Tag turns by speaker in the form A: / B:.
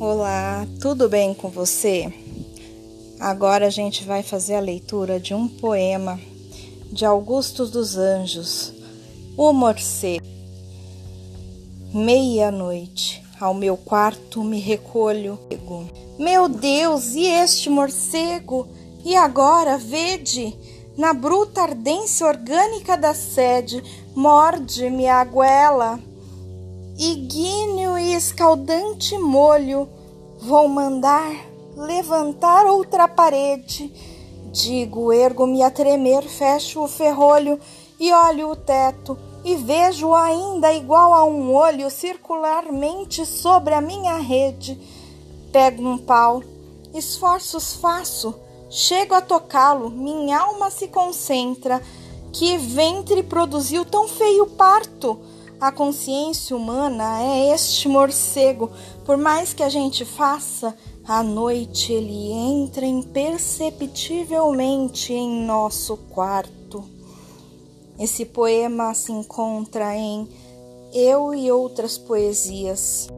A: Olá, tudo bem com você? Agora a gente vai fazer a leitura de um poema de Augusto dos Anjos, O Morcego. Meia-noite, ao meu quarto me recolho. Meu Deus, e este morcego? E agora, vede, na bruta ardência orgânica da sede, morde-me a goela Igíneo e escaldante molho, vou mandar levantar outra parede. Digo, ergo-me a tremer, fecho o ferrolho e olho o teto e vejo ainda igual a um olho circularmente sobre a minha rede. Pego um pau, esforços faço, chego a tocá-lo, minha alma se concentra. Que ventre produziu tão feio parto? A consciência humana é este morcego. Por mais que a gente faça, à noite ele entra imperceptivelmente em nosso quarto. Esse poema se encontra em Eu e Outras Poesias.